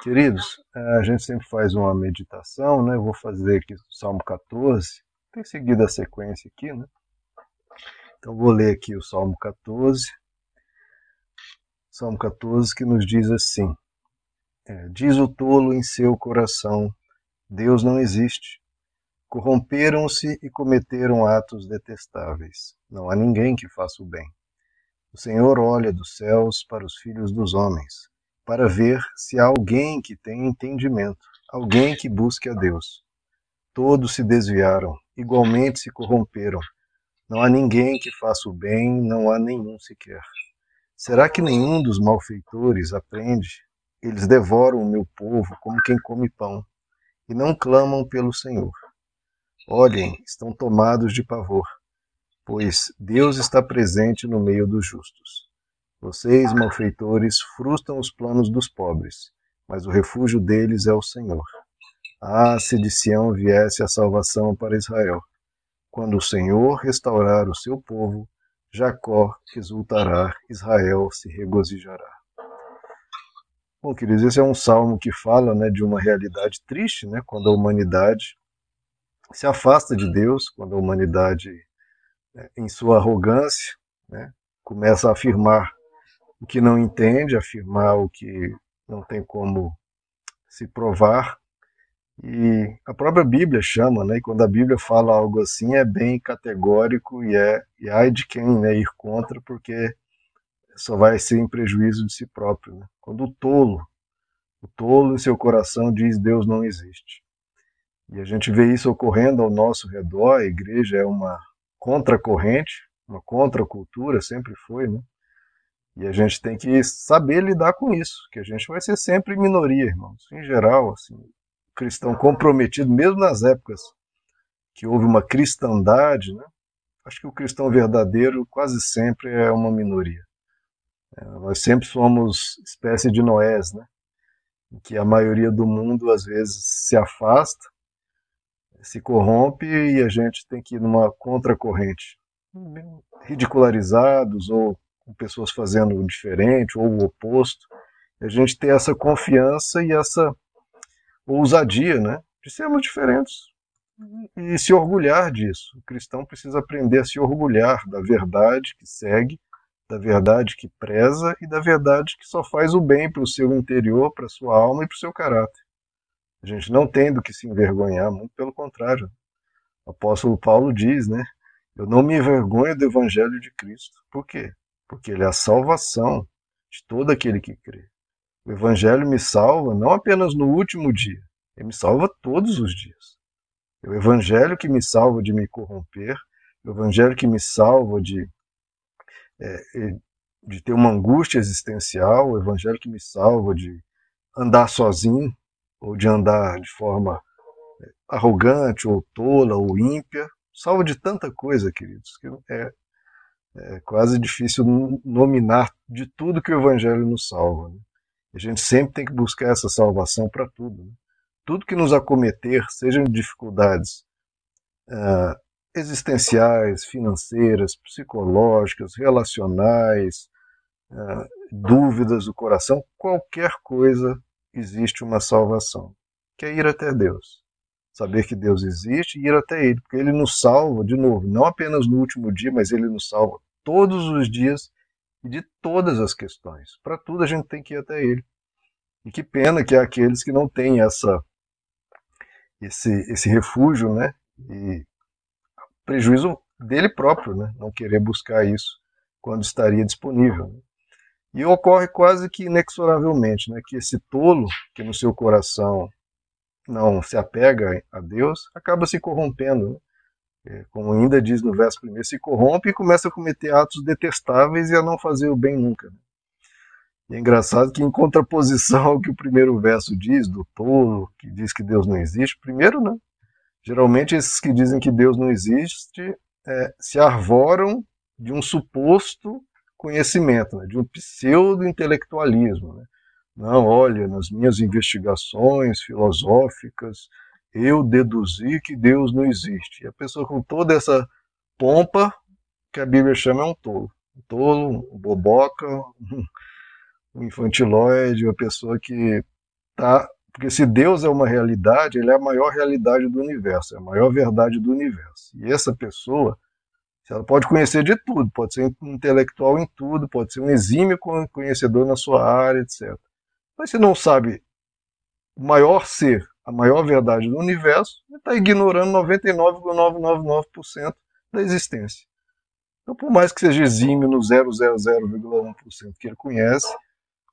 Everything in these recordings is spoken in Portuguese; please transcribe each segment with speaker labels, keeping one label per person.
Speaker 1: Queridos, a gente sempre faz uma meditação, né? Eu vou fazer aqui o Salmo 14, tem seguido a sequência aqui, né? Então vou ler aqui o Salmo 14. Salmo 14 que nos diz assim: é, Diz o tolo em seu coração: Deus não existe. Corromperam-se e cometeram atos detestáveis. Não há ninguém que faça o bem. O Senhor olha dos céus para os filhos dos homens para ver se há alguém que tenha entendimento, alguém que busque a Deus. Todos se desviaram, igualmente se corromperam. Não há ninguém que faça o bem, não há nenhum sequer. Será que nenhum dos malfeitores aprende? Eles devoram o meu povo como quem come pão, e não clamam pelo Senhor. Olhem, estão tomados de pavor, pois Deus está presente no meio dos justos. Vocês, malfeitores, frustram os planos dos pobres, mas o refúgio deles é o Senhor. Ah, se de Sião viesse a salvação para Israel! Quando o Senhor restaurar o seu povo, Jacó exultará, Israel se regozijará. Bom, queridos, esse é um salmo que fala né, de uma realidade triste, né, quando a humanidade se afasta de Deus, quando a humanidade, né, em sua arrogância, né, começa a afirmar o que não entende, afirmar o que não tem como se provar. E a própria Bíblia chama, né? E quando a Bíblia fala algo assim, é bem categórico e é e ai de quem né, ir contra, porque só vai ser em prejuízo de si próprio. Né? Quando o tolo, o tolo em seu coração diz Deus não existe. E a gente vê isso ocorrendo ao nosso redor, a igreja é uma contracorrente, uma contracultura, sempre foi, né? E a gente tem que saber lidar com isso, que a gente vai ser sempre minoria, irmãos. Em geral, assim, cristão comprometido, mesmo nas épocas que houve uma cristandade, né? acho que o cristão verdadeiro quase sempre é uma minoria. É, nós sempre somos espécie de Noés, né? em que a maioria do mundo às vezes se afasta, se corrompe e a gente tem que ir numa contracorrente, ridicularizados ou com pessoas fazendo diferente ou o oposto. a gente ter essa confiança e essa ousadia, né, de sermos diferentes e se orgulhar disso. O cristão precisa aprender a se orgulhar da verdade que segue, da verdade que preza e da verdade que só faz o bem para o seu interior, para a sua alma e para o seu caráter. A gente não tem do que se envergonhar, muito pelo contrário. O apóstolo Paulo diz, né? Eu não me envergonho do evangelho de Cristo. Por quê? Porque ele é a salvação de todo aquele que crê. O Evangelho me salva não apenas no último dia, ele me salva todos os dias. É o Evangelho que me salva de me corromper, o Evangelho que me salva de, é, de ter uma angústia existencial, o Evangelho que me salva de andar sozinho, ou de andar de forma é, arrogante, ou tola, ou ímpia, salva de tanta coisa, queridos, que é, é quase difícil nominar de tudo que o Evangelho nos salva. Né? A gente sempre tem que buscar essa salvação para tudo. Né? Tudo que nos acometer, sejam dificuldades uh, existenciais, financeiras, psicológicas, relacionais, uh, dúvidas do coração, qualquer coisa existe uma salvação, que é ir até Deus. Saber que Deus existe e ir até Ele, porque Ele nos salva, de novo, não apenas no último dia, mas Ele nos salva todos os dias e de todas as questões. Para tudo a gente tem que ir até ele. E que pena que há aqueles que não têm essa esse esse refúgio, né? E prejuízo dele próprio, né? Não querer buscar isso quando estaria disponível. Né? E ocorre quase que inexoravelmente, né? Que esse tolo que no seu coração não se apega a Deus acaba se corrompendo. Né? é, como ainda diz no verso primeiro, se corrompe e começa a cometer atos detestáveis e a não fazer o bem nunca. Né? E é engraçado que, em contraposição ao que o primeiro verso diz, do tolo, que diz que Deus não existe, primeiro, né? Geralmente, esses que dizem que Deus não existe é, se arvoram de um suposto conhecimento, né? de um pseudo-intelectualismo. Né? Não, olha, nas minhas investigações filosóficas, eu deduzi que Deus não existe. E a pessoa com toda essa pompa, que a Bíblia chama é um tolo. Um tolo, um boboca, um infantilóide, uma pessoa que tá, porque se Deus é uma realidade, ele é a maior realidade do universo, é a maior verdade do universo. E essa pessoa, ela pode conhecer de tudo, pode ser intelectual em tudo, pode ser um exímio conhecedor na sua área, etc. Mas se não sabe o maior ser, a maior verdade do universo, está ignorando 99,999% da existência. Então, por mais que seja exímio no 0,00,1% que ele conhece,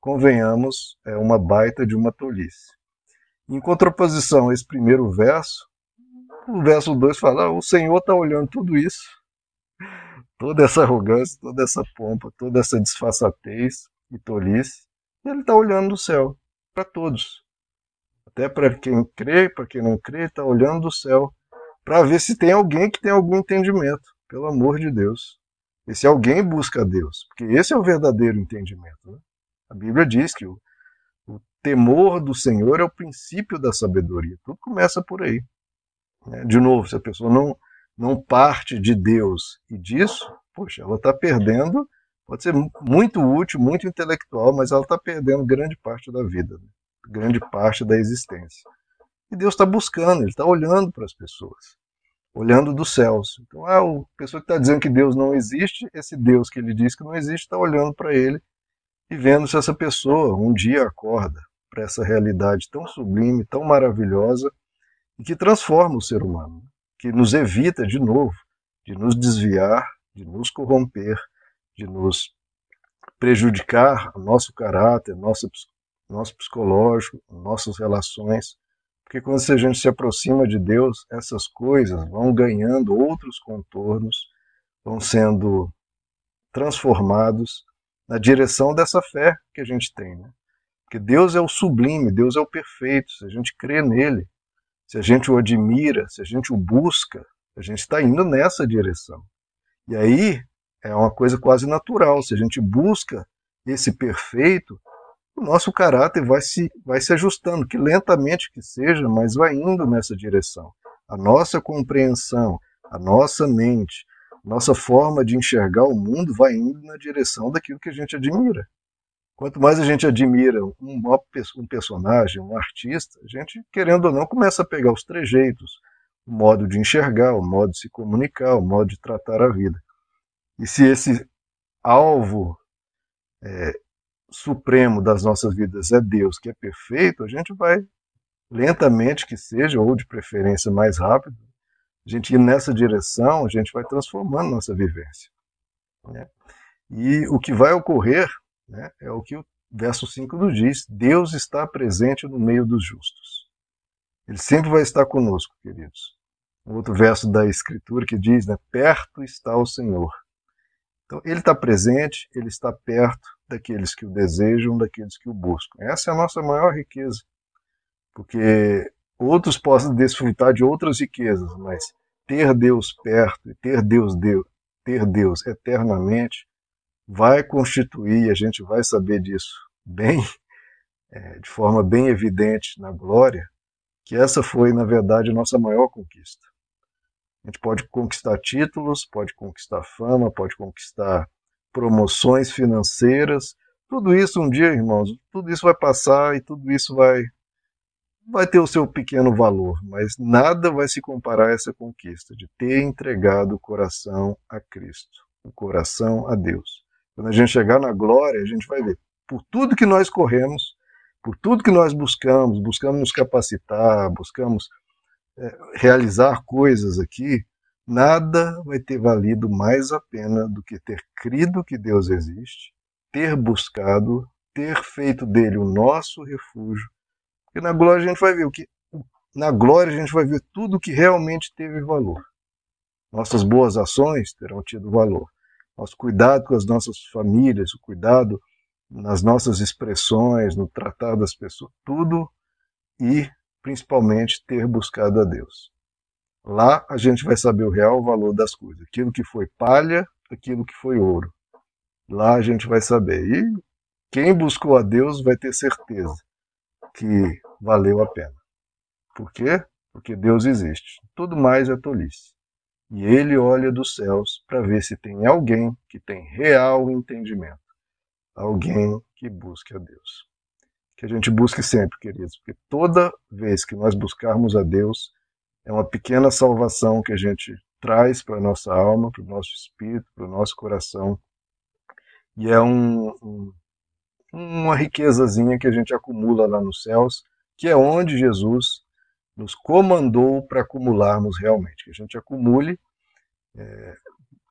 Speaker 1: convenhamos, é uma baita de uma tolice. Em contraposição a esse primeiro verso, o verso 2 fala: ah, o Senhor está olhando tudo isso, toda essa arrogância, toda essa pompa, toda essa disfarçatez e tolice, ele está olhando do céu para todos. Até para quem crê, para quem não crê, está olhando do céu para ver se tem alguém que tem algum entendimento, pelo amor de Deus. Esse alguém busca Deus, porque esse é o verdadeiro entendimento. Né? A Bíblia diz que o, o, temor do Senhor é o princípio da sabedoria. Tudo começa por aí. Né? De novo, se a pessoa não, não parte de Deus e disso, poxa, ela está perdendo, pode ser muito útil, muito intelectual, mas ela está perdendo grande parte da vida, né? grande parte da existência. E Deus está buscando, Ele está olhando para as pessoas olhando dos céus. Então, ah, a pessoa que está dizendo que Deus não existe, esse Deus que ele diz que não existe, está olhando para ele e vendo se essa pessoa um dia acorda para essa realidade tão sublime, tão maravilhosa e que transforma o ser humano, que nos evita de novo de nos desviar, de nos corromper, de nos prejudicar nosso caráter, nosso, nosso psicológico, nossas relações porque quando a gente se aproxima de Deus, essas coisas vão ganhando outros contornos, vão sendo transformados na direção dessa fé que a gente tem. Né? Porque Deus é o sublime, Deus é o perfeito. Se a gente crê nele, se a gente o admira, se a gente o busca, a gente está indo nessa direção. E aí é uma coisa quase natural. Se a gente busca esse perfeito, o nosso caráter vai se, vai se ajustando, que lentamente que seja, mas vai indo nessa direção. A nossa compreensão, a nossa mente, nossa forma de enxergar o mundo vai indo na direção daquilo que a gente admira. Quanto mais a gente admira um, um personagem, um artista, a gente, querendo ou não, começa a pegar os trejeitos, o modo de enxergar, o modo de se comunicar, o modo de tratar a vida. E se esse alvo é, supremo das nossas vidas é Deus, que é perfeito, a gente vai, lentamente que seja, ou de preferência mais rápido, a gente ir nessa direção, a gente vai transformando nossa vivência. Né? E o que vai ocorrer né, é o que o verso 5 nos diz: Deus está presente no meio dos justos. Ele sempre vai estar conosco, queridos. Um outro verso da Escritura que diz: né, Perto está o Senhor. Então, ele está presente, ele está perto, daqueles que o desejam, daqueles que o buscam. Essa é a nossa maior riqueza, porque outros possam desfrutar de outras riquezas, mas ter Deus perto e ter Deus, Deus, ter Deus eternamente vai constituir, a gente vai saber disso bem, é, de forma bem evidente na glória, que essa foi, na verdade, a nossa maior conquista. A gente pode conquistar títulos, pode conquistar fama, pode conquistar promoções financeiras, tudo isso um dia, irmãos, tudo isso vai passar e tudo isso vai vai ter o seu pequeno valor, mas nada vai se comparar a essa conquista de ter entregado o coração a Cristo, o coração a Deus. Quando a gente chegar na glória, a gente vai ver por tudo que nós corremos, por tudo que nós buscamos, buscamos nos capacitar, buscamos realizar coisas aqui, Nada vai ter valido mais a pena do que ter crido que Deus existe, ter buscado, ter feito dele o nosso refúgio. Porque na glória a gente vai ver o que na glória a gente vai ver tudo que realmente teve valor. Nossas boas ações terão tido valor. Nosso cuidado com as nossas famílias, o cuidado nas nossas expressões, no tratar das pessoas, tudo e principalmente ter buscado a Deus. Lá a gente vai saber o real valor das coisas, aquilo que foi palha, aquilo que foi ouro. Lá a gente vai saber. E quem buscou a Deus vai ter certeza que valeu a pena. Por quê? Porque Deus existe. Tudo mais é tolice. E ele olha dos céus para ver se tem alguém que tem real entendimento. Alguém que busque a Deus. Que a gente busque sempre, queridos, porque toda vez que nós buscarmos a Deus, é uma pequena salvação que a gente traz para a nossa alma, para o nosso espírito, para o nosso coração, e é um, um, uma riquezazinha que a gente acumula lá nos céus, que é onde Jesus nos comandou para acumularmos realmente, que a gente acumule é,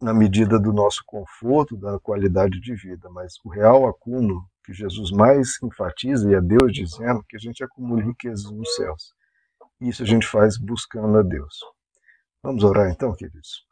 Speaker 1: na medida do nosso conforto, da qualidade de vida, mas o real acúmulo que Jesus mais enfatiza, e é Deus dizendo, que a gente acumule riquezas nos céus. Isso a gente faz buscando a Deus. Vamos orar então, queridos.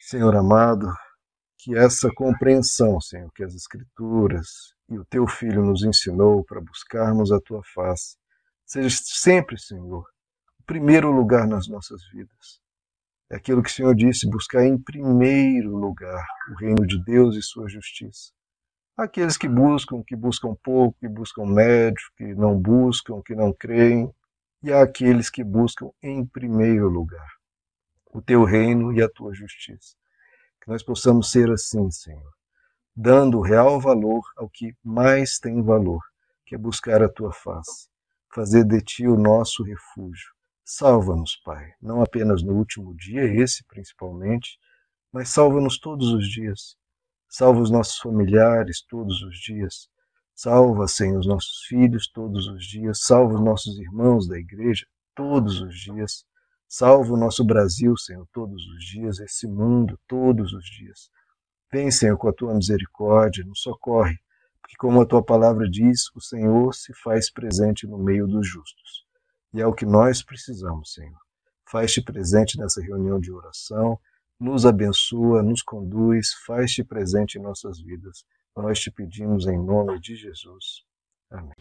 Speaker 1: Senhor amado, que essa compreensão, Senhor, que as Escrituras e o Teu Filho nos ensinou para buscarmos a Tua face, seja sempre, Senhor, o primeiro lugar nas nossas vidas. É aquilo que o Senhor disse, buscar em primeiro lugar o reino de Deus e sua justiça. Aqueles que buscam, que buscam pouco, que buscam médio, que não buscam, que não creem, e aqueles que buscam em primeiro lugar o teu reino e a tua justiça. Que nós possamos ser assim, Senhor, dando real valor ao que mais tem valor, que é buscar a tua face, fazer de ti o nosso refúgio. Salva-nos, Pai, não apenas no último dia, esse principalmente, mas salva-nos todos os dias Salva os nossos familiares todos os dias. Salva, Senhor, os nossos filhos todos os dias. Salva os nossos irmãos da igreja todos os dias. Salva o nosso Brasil, Senhor, todos os dias, esse mundo todos os dias. Vem, Senhor, com a tua misericórdia, nos socorre, porque, como a tua palavra diz, o Senhor se faz presente no meio dos justos. E é o que nós precisamos, Senhor. Faz-te presente nessa reunião de oração, nos abençoa, nos conduz, faz-te presente em nossas vidas. Nós te pedimos em nome de Jesus. Amém.